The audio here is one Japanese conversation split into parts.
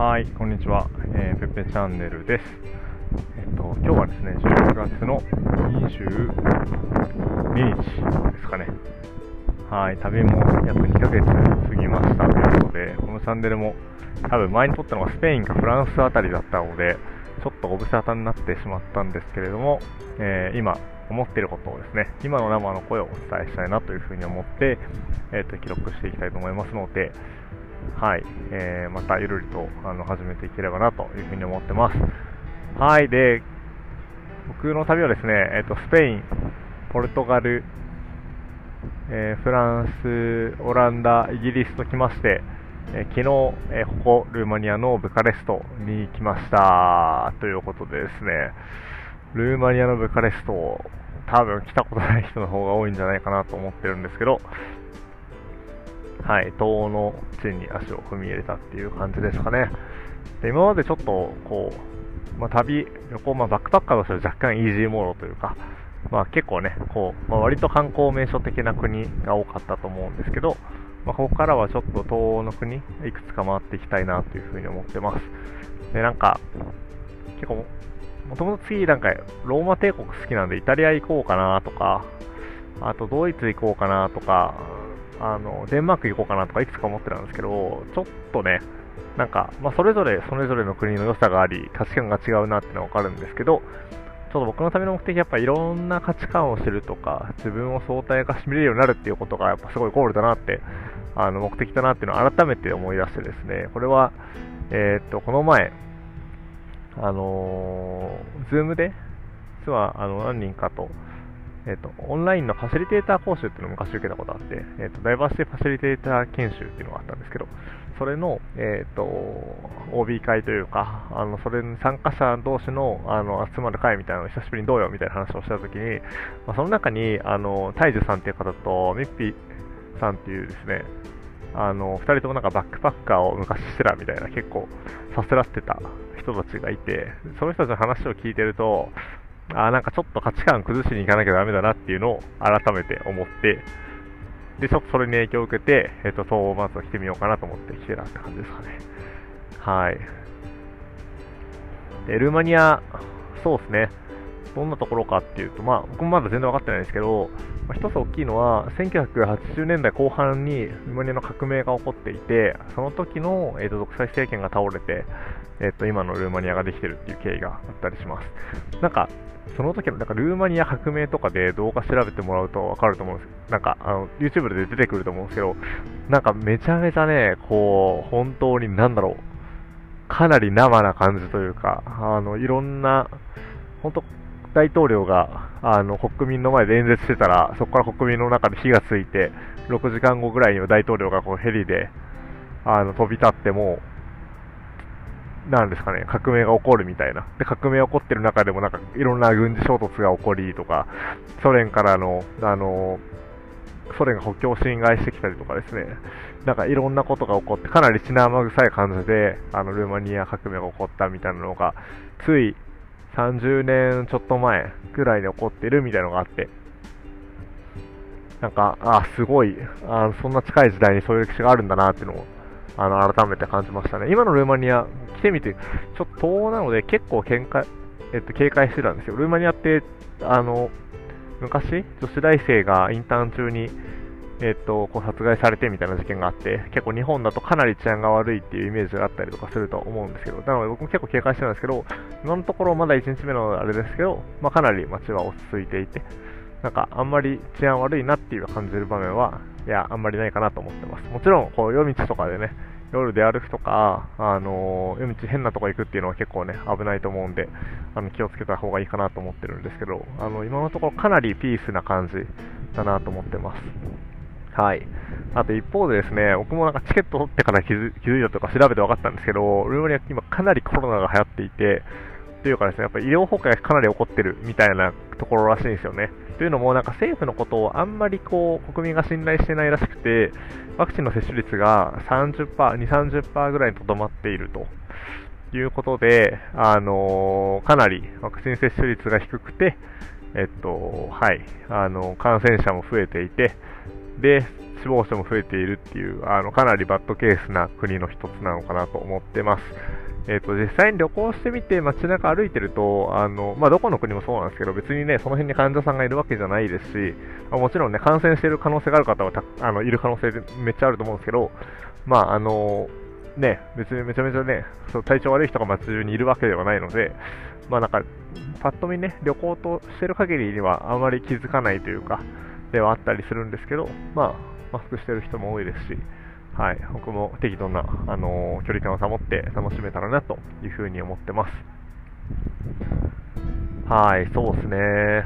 はい、こんにちは。えー、ペペチャンネルです。えっと、今日はですね、10月の22日ですかね。はい、旅も約2ヶ月過ぎましたということで、このチャンネルも多分前に撮ったのがスペインかフランスあたりだったので、ちょっとご無沙汰になってしまったんですけれども、えー、今思っていることをですね、今の生の声をお伝えしたいなというふうに思って、えっ、と、記録していきたいと思いますので、はい、えー、またゆるりとあの始めていければなというふうに思ってます。はい、で、僕の旅はですね、えっ、と、スペイン、ポルトガル、えー、フランス、オランダ、イギリスと来まして、えー、昨日、えー、ここルーマニアのブカレストに来ました。ということでですね、ルーマニアのブカレスト、多分来たことない人の方が多いんじゃないかなと思ってるんですけど、はい、東欧の地に足を踏み入れたっていう感じですかね。で今までちょっと、こう、まあ、旅、旅行、まあ、バックパッカーとしては若干イージーモードというか、まあ、結構ね、こう、まあ、割と観光名所的な国が多かったと思うんですけど、まあ、ここからはちょっと東欧の国、いくつか回っていきたいなというふうに思ってます。で、なんか、結構、もともと次、なんか、ローマ帝国好きなんで、イタリア行こうかなとか、あとドイツ行こうかなとか、あの、デンマーク行こうかなとかいくつか思ってたんですけど、ちょっとね、なんか、まあ、それぞれ、それぞれの国の良さがあり、価値観が違うなっていうのはわかるんですけど、ちょっと僕のための目的はやっぱいろんな価値観を知るとか、自分を相対化して見れるようになるっていうことがやっぱすごいゴールだなって、あの、目的だなっていうのを改めて思い出してですね、これは、えー、っと、この前、あのー、 Zoom で、実は、あの、何人かと、えっ、と、オンラインのファシリテーター講習っていうのを昔受けたことあって、えっ、と、ダイバーシティファシリテーター研修っていうのがあったんですけど、それの、えっ、と、OB 会というか、あの、それに参加者同士の、あの、集まる会みたいなのを久しぶりにどうよみたいな話をしたときに、まあ、その中に、あの、大樹さんっていう方と、ミッピーさんっていうですね、あの、二人ともなんかバックパッカーを昔してたみたいな結構させらってた人たちがいて、その人たちの話を聞いてると、あなんかちょっと価値観崩しに行かなきゃダメだなっていうのを改めて思って、で、ちょっとそれに影響を受けて、えっ、ー、と、そう、まずは来てみようかなと思って来てたって感じですかね。はい。で、ルーマニア、そうですね。どんなところかっていうと、まあ、僕もまだ全然分かってないですけど、まあ、一つ大きいのは、1980年代後半にルーマニアの革命が起こっていて、その時の、えーと、独裁政権が倒れて、えーと、今のルーマニアができてるっていう経緯があったりします。なんか、その時のなんかルーマニア革命とかで動画調べてもらうと分かると思うんですけどなんかあの YouTube で出てくると思うんですけど、なんかめちゃめちゃね、こう、本当になんだろう、かなり生な感じというか、あの、いろんな、本当大統領があの国民の前で演説してたら、そこから国民の中で火がついて、6時間後ぐらいには大統領がこうヘリであの飛び立っても、なんですかね、革命が起こるみたいな。で、革命が起こってる中でもなんかいろんな軍事衝突が起こりとか、ソ連からの、あの、ソ連が国境を侵害してきたりとかですね、なんかいろんなことが起こって、かなり血生臭い感じで、あの、ルーマニア革命が起こったみたいなのが、つい30年ちょっと前ぐらいに起こってるみたいなのがあって、なんか、あ、すごい、あそんな近い時代にそういう歴史があるんだなっていうのを、あの、改めて感じましたね。今のルーマニア、来てみて、ちょっと東欧なので結構警戒、えっと、警戒してたんですよ。ルーマニアって、あの、昔、女子大生がインターン中に、えっと、こう殺害されてみたいな事件があって、結構日本だとかなり治安が悪いっていうイメージがあったりとかすると思うんですけど、なので僕も結構警戒してるんですけど、今のところまだ1日目のあれですけど、まあ、かなり街は落ち着いていて、なんかあんまり治安悪いなっていう感じる場面は、いや、あんまりないかなと思ってます。もちろん、こう夜道とかでね、夜で歩くとか、あの夜道変なとこ行くっていうのは結構ね、危ないと思うんで、あの気をつけた方がいいかなと思ってるんですけど、あの今のところかなりピースな感じだなと思ってます。はい。あと一方でですね、僕もなんかチケット取ってから気づ気づいたとか調べて分かったんですけど、ルーマニア今かなりコロナが流行っていて、というかですね、やっぱり医療崩壊がかなり起こってるみたいなところらしいんですよね。というのも、なんか政府のことをあんまりこう国民が信頼してないらしくて、ワクチンの接種率が30%、2、30%ぐらいにとどまっているということで、あのー、かなりワクチン接種率が低くて、えっと、はい、あの、感染者も増えていて、で、死亡者も増えているっていう、あのかなりバッドケースな国の一つなのかなと思ってます。えーと、実際に旅行してみて街中歩いてるとあの、まあ、どこの国もそうなんですけど別にねその辺に患者さんがいるわけじゃないですし、まあ、もちろんね感染している可能性がある方はあのいる可能性めっちゃあると思うんですけど、まああのね、別にめちゃめちゃねそう体調悪い人が街中にいるわけではないので、まあ、なんかパッと見ね旅行としてる限りにはあまり気づかないというかではあったりするんですけど、まあ、マスクしてる人も多いですし。はい、僕も適度な、あのー、距離感を保って楽しめたらなというふうに思ってます。はい、そうですね。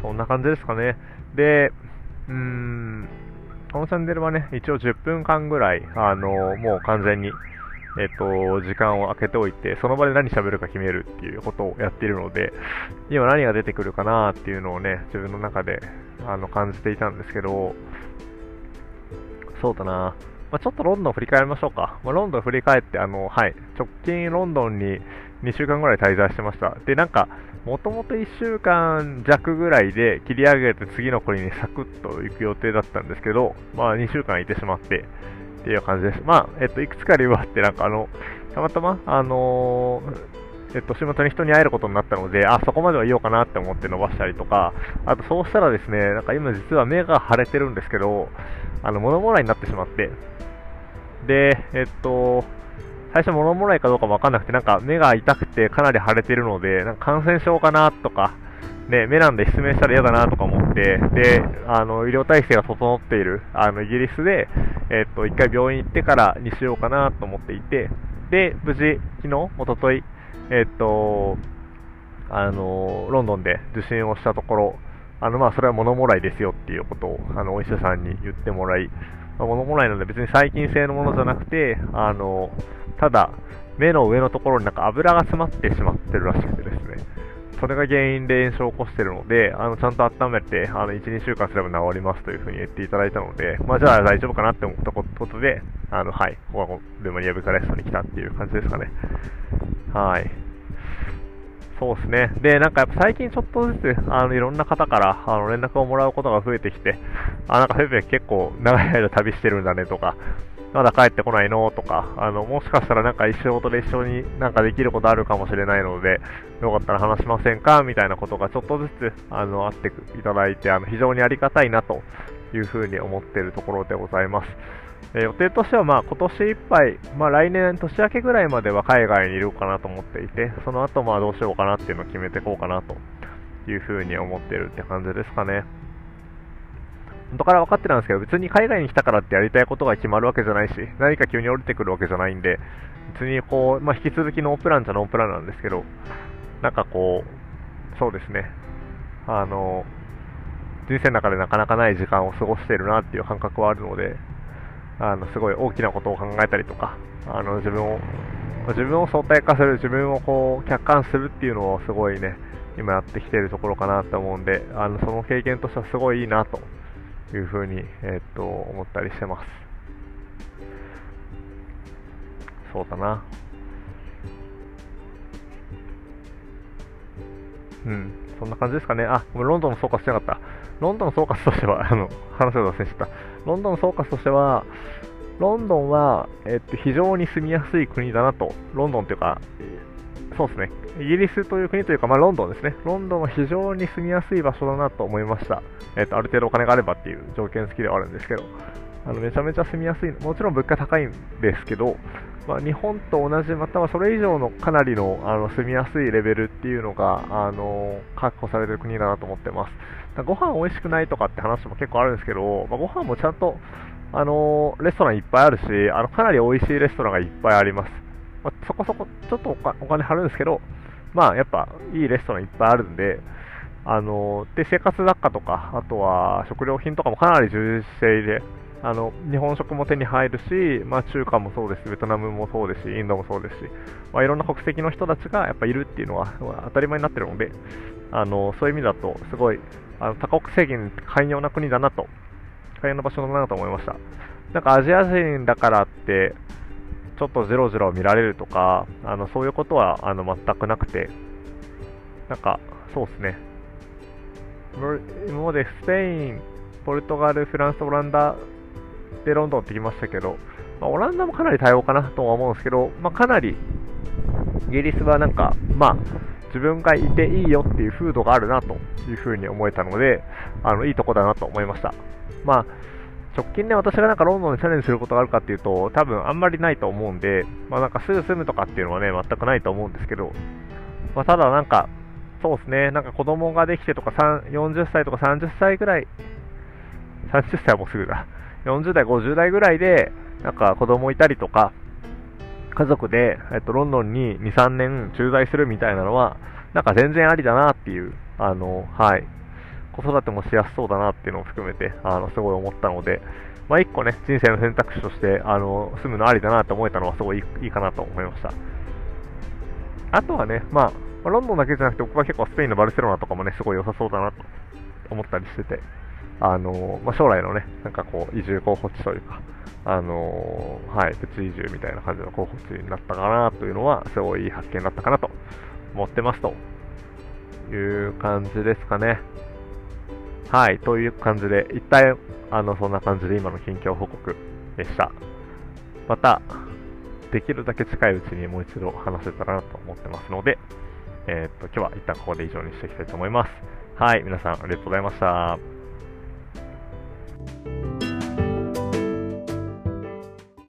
そんな感じですかね。で、うーん、このチャンネルはね、一応10分間ぐらい、あのー、もう完全に、えっと、時間を空けておいて、その場で何喋るか決めるっていうことをやっているので、今何が出てくるかなっていうのをね、自分の中であの感じていたんですけど、そうだな。まあ、ちょっとロンドン振り返りましょうか。まあ、ロンドン振り返って、あの、はい、直近ロンドンに2週間ぐらい滞在してました。で、なんか、もともと1週間弱ぐらいで切り上げて次の国にサクッと行く予定だったんですけど、まあ2週間いてしまって、っていう感じです。まあ、えっと、いくつか理由はあって、なんかあの、たまたま、あのー、えっと、週末に人に会えることになったので、あ、そこまではいようかなって思って伸ばしたりとか、あとそうしたらですね、なんか今実は目が腫れてるんですけど、あの、物もらいになってしまって、で、えっと、最初物もらいかどうかもわかんなくて、なんか目が痛くてかなり腫れてるので、なんか感染症かなとか、ね、目なんで失明したら嫌だなとか思って、で、あの、医療体制が整っている、あの、イギリスで、えっと、一回病院行ってからにしようかなと思っていて、で、無事、昨日、おととい、えっと、あの、ロンドンで受診をしたところ、あの、まあ、それは物もらいですよっていうことを、あの、お医者さんに言ってもらい、まあ、物もらいなので別に細菌性のものじゃなくて、あの、ただ、目の上のところになんか油が詰まってしまってるらしくて、それが原因で炎症を起こしているので、あのちゃんと温めて、あの1、2週間すれば治りますというふうに言っていただいたので、まあ、じゃあ大丈夫かなって思ったことで、あのはい、ここはルマニアブカレストに来たっていう感じですかね。はい。そうですね。で、なんかやっぱ最近ちょっとずつ、あの、いろんな方から、あの、連絡をもらうことが増えてきて、あ、なんかフェ結構長い間旅してるんだねとか、まだ帰ってこないのとか、あの、もしかしたらなんか一仕事で一緒になんかできることあるかもしれないので、よかったら話しませんかみたいなことがちょっとずつ、あの、あっていただいて、あの、非常にありがたいなというふうに思っているところでございます。え予定としてはまあ今年いっぱい、まあ、来年年明けぐらいまでは海外にいるかなと思っていて、その後まあどうしようかなっていうのを決めていこうかなというふうに思っているって感じですかね。元から分かってたんですけど、別に海外に来たからってやりたいことが決まるわけじゃないし、何か急に降りてくるわけじゃないんで、別にこう、まあ、引き続きノープランじゃノープランなんですけど、なんかこう、そうですね、あの、人生の中でなかなかない時間を過ごしているなっていう感覚はあるので、あのすごい大きなことを考えたりとか、あの自分を自分を相対化する、自分をこう客観するっていうのをすごいね、今やってきているところかなと思うんで、あのその経験としてはすごいいいなというふうに、えー、っと思ったりしてます。そうだな。うん、そんな感じですかね。あ、ロンドンの総括してなかった。ロンドンの総括としては、あの、話を脱線した。ロンドンの総括としては、ロンドンは、えっと、非常に住みやすい国だなと、ロンドンというか、そうですね、イギリスという国というか、まあ、ロンドンですね、ロンドンは非常に住みやすい場所だなと思いました、えっと、ある程度お金があればっていう条件付きではあるんですけど、あのめちゃめちゃ住みやすい、もちろん物価高いんですけど、まあ、日本と同じ、またはそれ以上のかなりのあの住みやすいレベルっていうのがあの確保されてる国だなと思ってます。ご飯美味しくないとかって話も結構あるんですけど、まあ、ご飯もちゃんと、あのレストランいっぱいあるし、あのかなり美味しいレストランがいっぱいあります。まあ、そこそこちょっとお金張るんですけど、まあやっぱいいレストランいっぱいあるんで、あので生活雑貨とか、あとは食料品とかもかなり充実していて、あの日本食も手に入るし、まあ、中華もそうですしベトナムもそうですし、インドもそうですし、まあ、いろんな国籍の人たちがやっぱいるっていうのは当たり前になってるので、あのそういう意味だと、すごいあの多国籍に寛容な国だなと、寛容な場所だなと思いました。なんかアジア人だからって、ちょっとじろじろ見られるとか、あのそういうことはあの全くなくて、なんかそうですね、今までスペイン、ポルトガル、フランス、オランダでロンドンってきましたけど、まあ、オランダもかなり多様かなとは思うんですけど、まあ、かなりイギリスはなんか、まあ、自分がいていいよっていう風土があるなというふうに思えたので、あのいいとこだなと思いました。まあ直近で私がなんかロンドンにチャレンジすることがあるかっていうと、多分あんまりないと思うんで、まあなんかすぐ住むとかっていうのはね、全くないと思うんですけど、まあただなんか、そうですね、なんか子供ができてとか、40歳とか30歳ぐらい、30歳はもうすぐだ、40代、50代ぐらいで、なんか子供いたりとか、家族で、えっと、ロンドンに2、3年駐在するみたいなのは、なんか全然ありだなっていう、あの、はい、子育てもしやすそうだなっていうのを含めて、あの、すごい思ったので、まあ、一個ね、人生の選択肢として、あの、住むのありだなって思えたのはすごいいいかなと思いました。あとはね、まあ、ロンドンだけじゃなくて、僕は結構スペインのバルセロナとかもね、すごい良さそうだなと思ったりしてて、あの、まあ、将来のね、なんかこう、移住候補地というか、あのはい、プチ移住みたいな感じの候補地になったかなというのは、すごいいい発見だったかなと思ってますという感じですかね。はい、という感じで、一体、あの、そんな感じで今の近況報告でした。また、できるだけ近いうちにもう一度話せたらなと思ってますので、えー、っと、今日は一旦ここで以上にしていきたいと思います。はい、皆さんありがとうございました。